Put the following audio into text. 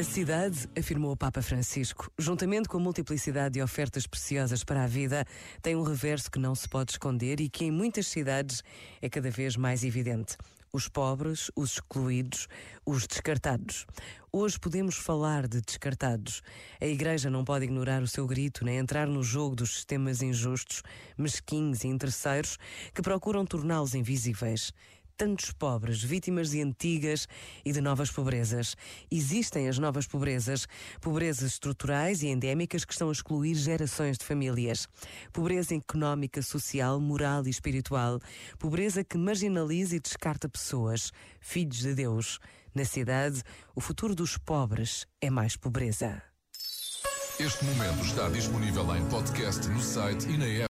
A cidade, afirmou o Papa Francisco, juntamente com a multiplicidade de ofertas preciosas para a vida, tem um reverso que não se pode esconder e que em muitas cidades é cada vez mais evidente. Os pobres, os excluídos, os descartados. Hoje podemos falar de descartados. A Igreja não pode ignorar o seu grito nem entrar no jogo dos sistemas injustos, mesquinhos e interesseiros que procuram torná-los invisíveis tantos pobres, vítimas de antigas e de novas pobrezas. Existem as novas pobrezas, pobrezas estruturais e endémicas que estão a excluir gerações de famílias. Pobreza económica, social, moral e espiritual. Pobreza que marginaliza e descarta pessoas, filhos de Deus. Na cidade, o futuro dos pobres é mais pobreza. Este momento está disponível em podcast no site e na app.